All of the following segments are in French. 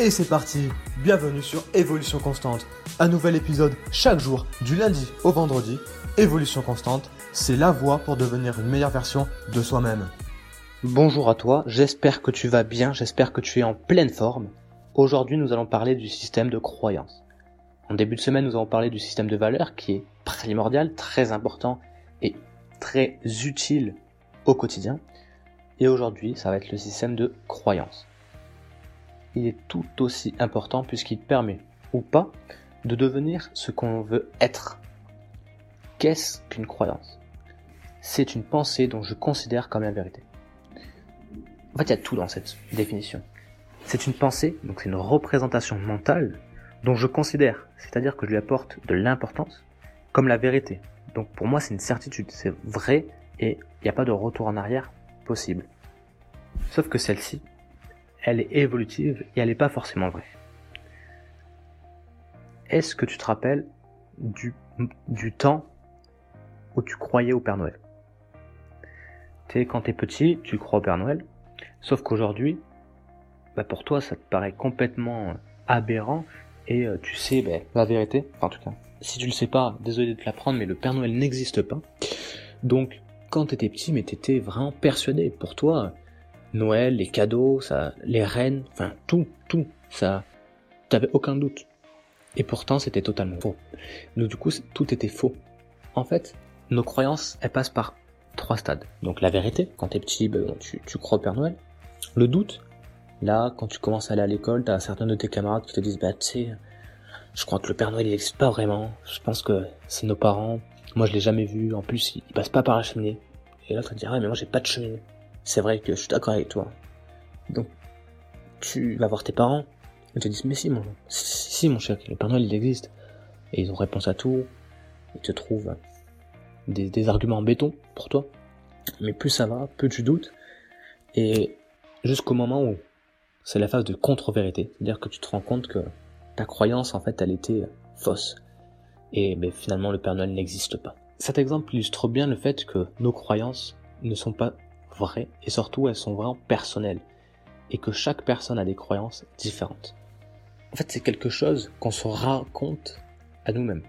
Et c'est parti Bienvenue sur Évolution Constante. Un nouvel épisode chaque jour, du lundi au vendredi. Évolution Constante, c'est la voie pour devenir une meilleure version de soi-même. Bonjour à toi, j'espère que tu vas bien, j'espère que tu es en pleine forme. Aujourd'hui nous allons parler du système de croyance. En début de semaine nous allons parler du système de valeurs qui est primordial, très important et très utile au quotidien. Et aujourd'hui ça va être le système de croyance il est tout aussi important puisqu'il permet, ou pas, de devenir ce qu'on veut être. Qu'est-ce qu'une croyance? C'est une pensée dont je considère comme la vérité. En fait, il y a tout dans cette définition. C'est une pensée, donc c'est une représentation mentale dont je considère, c'est-à-dire que je lui apporte de l'importance, comme la vérité. Donc pour moi, c'est une certitude, c'est vrai et il n'y a pas de retour en arrière possible. Sauf que celle-ci, elle est évolutive et elle n'est pas forcément vraie. Est-ce que tu te rappelles du, temps où tu croyais au Père Noël? Tu sais, quand t'es petit, tu crois au Père Noël, sauf qu'aujourd'hui, bah pour toi, ça te paraît complètement aberrant et euh, tu sais bah, la vérité, en tout cas. Si tu le sais pas, désolé de te l'apprendre, mais le Père Noël n'existe pas. Donc, quand t'étais petit, mais t'étais vraiment persuadé. Pour toi, Noël, les cadeaux, ça, les reines, enfin tout, tout, ça, t'avais aucun doute. Et pourtant, c'était totalement faux. Donc du coup, tout était faux. En fait, nos croyances, elles passent par trois stades. Donc la vérité, quand t'es petit, ben, tu, tu crois au Père Noël. Le doute, là, quand tu commences à aller à l'école, t'as certains de tes camarades qui te disent, bah tu sais, je crois que le Père Noël il n'existe pas vraiment. Je pense que c'est nos parents. Moi, je l'ai jamais vu. En plus, il, passe pas par la cheminée. Et là, tu te dis, ah, mais moi, j'ai pas de cheminée c'est vrai que je suis d'accord avec toi. Donc, tu vas voir tes parents, ils te disent, mais si, mon, si, mon cher, le Père Noël, il existe. Et ils ont réponse à tout, ils te trouvent des, des arguments en béton pour toi. Mais plus ça va, plus tu doutes. Et jusqu'au moment où c'est la phase de contre-vérité, c'est-à-dire que tu te rends compte que ta croyance, en fait, elle était fausse. Et mais finalement, le Père Noël n'existe pas. Cet exemple illustre bien le fait que nos croyances ne sont pas vraies et surtout elles sont vraiment personnelles et que chaque personne a des croyances différentes. En fait, c'est quelque chose qu'on se raconte à nous-mêmes.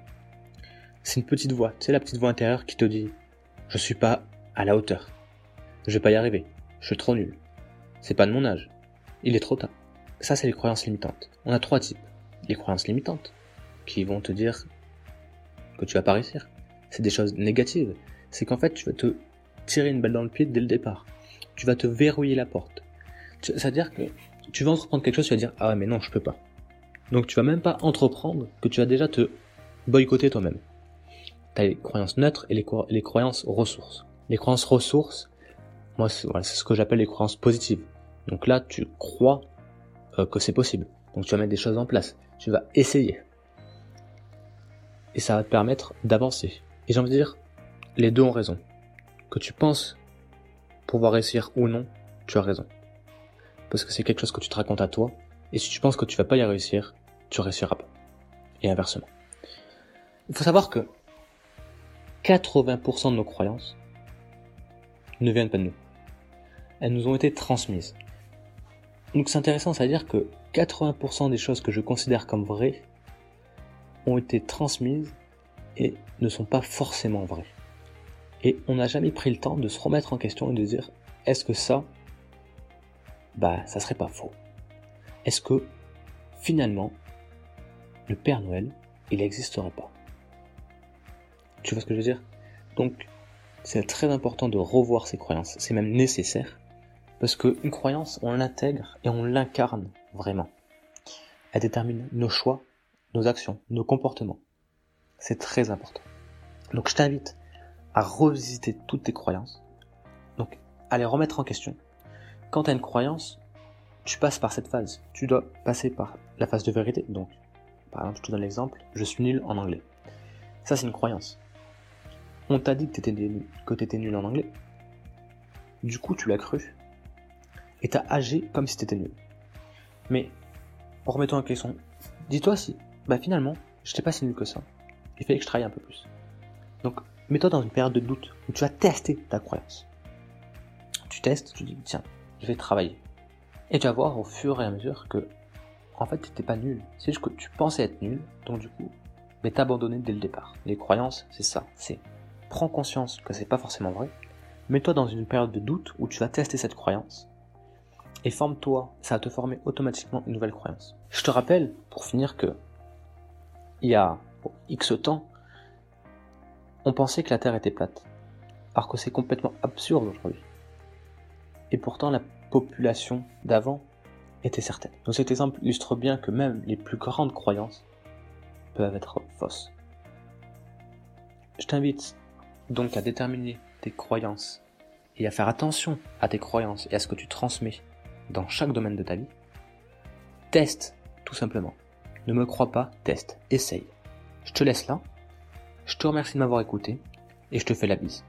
C'est une petite voix, sais la petite voix intérieure qui te dit je suis pas à la hauteur. Je vais pas y arriver. Je suis trop nul. C'est pas de mon âge. Il est trop tard. Ça, c'est les croyances limitantes. On a trois types. Les croyances limitantes, qui vont te dire que tu vas pas réussir. C'est des choses négatives. C'est qu'en fait, tu vas te tirer une balle dans le pied dès le départ. Tu vas te verrouiller la porte. C'est-à-dire que tu vas entreprendre quelque chose, tu vas dire ah mais non je peux pas. Donc tu vas même pas entreprendre que tu vas déjà te boycotter toi-même. Tu as les croyances neutres et les, croyances ressources. Les croyances ressources, moi c'est ce que j'appelle les croyances positives. Donc là tu crois euh, que c'est possible. Donc tu vas mettre des choses en place. Tu vas essayer. Et ça va te permettre d'avancer. Et j'ai envie de dire, les deux ont raison que tu penses pouvoir réussir ou non, tu as raison. Parce que c'est quelque chose que tu te racontes à toi, et si tu penses que tu vas pas y réussir, tu réussiras pas. Et inversement. Il faut savoir que 80% de nos croyances ne viennent pas de nous. Elles nous ont été transmises. Donc c'est intéressant, c'est-à-dire que 80% des choses que je considère comme vraies ont été transmises et ne sont pas forcément vraies. Et on n'a jamais pris le temps de se remettre en question et de dire est-ce que ça, bah, ça serait pas faux? Est-ce que finalement, le Père Noël, il n'existerait pas? Tu vois ce que je veux dire? Donc, c'est très important de revoir ses croyances. C'est même nécessaire parce qu'une croyance, on l'intègre et on l'incarne vraiment. Elle détermine nos choix, nos actions, nos comportements. C'est très important. Donc je t'invite à revisiter toutes tes croyances. Donc, à les remettre en question. Quand tu as une croyance, tu passes par cette phase. Tu dois passer par la phase de vérité. Donc, par exemple, je te donne l'exemple, je suis nul en anglais. Ça, c'est une croyance. On t'a dit que tu étais, que étais nul en anglais. Du coup, tu l'as cru. Et t'as agi comme si t'étais nul. Mais, en remettant en question, dis-toi si, bah finalement, je j'étais pas si nul que ça. Il fallait que je travaille un peu plus. Donc, mets-toi dans une période de doute où tu vas tester ta croyance. Tu testes, tu dis, tiens, je vais travailler. Et tu vas voir au fur et à mesure que en fait, tu n'étais pas nul. C'est juste que tu pensais être nul, donc du coup, mais t'as abandonné dès le départ. Les croyances, c'est ça. C'est prends conscience que c'est pas forcément vrai. Mets-toi dans une période de doute où tu vas tester cette croyance. Et forme-toi, ça va te former automatiquement une nouvelle croyance. Je te rappelle, pour finir, que il y a X temps, on pensait que la Terre était plate. Alors que c'est complètement absurde aujourd'hui. Et pourtant, la population d'avant était certaine. Donc cet exemple illustre bien que même les plus grandes croyances peuvent être fausses. Je t'invite donc à déterminer tes croyances et à faire attention à tes croyances et à ce que tu transmets dans chaque domaine de ta vie. Teste, tout simplement. Ne me crois pas, teste, essaye. Je te laisse là. Je te remercie de m'avoir écouté et je te fais la bise.